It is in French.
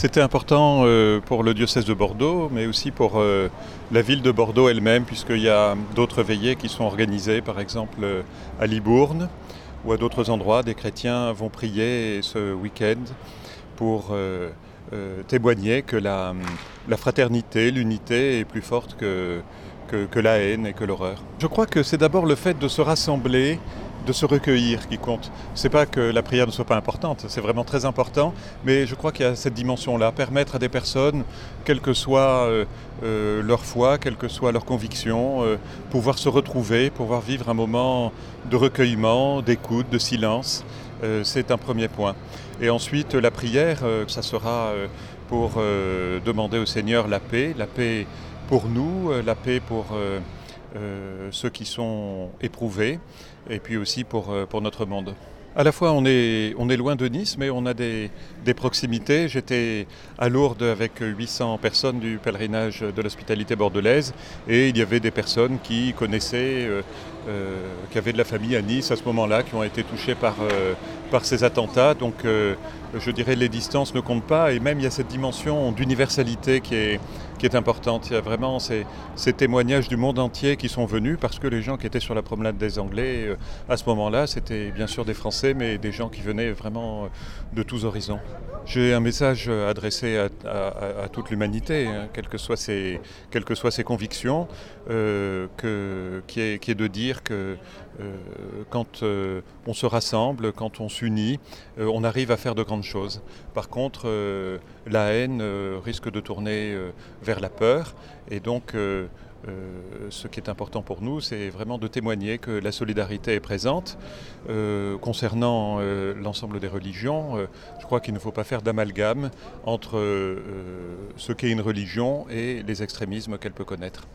C'était important euh, pour le diocèse de Bordeaux, mais aussi pour euh, la ville de Bordeaux elle-même, puisqu'il y a d'autres veillées qui sont organisées, par exemple euh, à Libourne ou à d'autres endroits. Des chrétiens vont prier ce week-end pour témoigner que la, fraternité, l'unité est plus forte que, que la haine et que l'horreur. Je crois que c'est d'abord le fait de se rassembler de se recueillir qui compte. C'est pas que la prière ne soit pas importante, c'est vraiment très important, mais je crois qu'il y a cette dimension-là, permettre à des personnes, quelle que soit euh, euh, leur foi, quelle que soit leur conviction, euh, pouvoir se retrouver, pouvoir vivre un moment de recueillement, d'écoute, de silence, c'est un premier point. Et ensuite, la prière, ça sera pour demander au Seigneur la paix, la paix pour nous, la paix pour ceux qui sont éprouvés, et puis aussi pour, euh, pour notre monde. À la fois, on est, loin de Nice, mais on a des, proximités. J'étais à Lourdes avec 800 personnes du pèlerinage de l'hospitalité bordelaise, et il y avait des personnes qui connaissaient, euh, qui avaient de la famille à Nice à ce moment-là, qui ont été touchées par, par ces attentats. Donc, je dirais, les distances ne comptent pas, et même il y a cette dimension d'universalité qui est, importante. Il y a vraiment ces, témoignages du monde entier qui sont venus parce que les gens qui étaient sur la promenade des Anglais euh, à ce moment-là, c'était bien sûr des Français, mais des gens qui venaient vraiment euh, de tous horizons. J'ai un message adressé à, toute l'humanité, hein, quelles, que soient ses, quelles que soient ses convictions, euh, qui, est, de dire que quand on se rassemble, quand on s'unit, on arrive à faire de grandes choses. Par contre, la haine risque de tourner vers la peur. Et donc, euh, euh, ce qui est important pour nous, c'est vraiment de témoigner que la solidarité est présente. Euh, concernant l'ensemble des religions, je crois qu'il ne faut pas faire d'amalgame entre ce qu'est une religion et les extrémismes qu'elle peut connaître.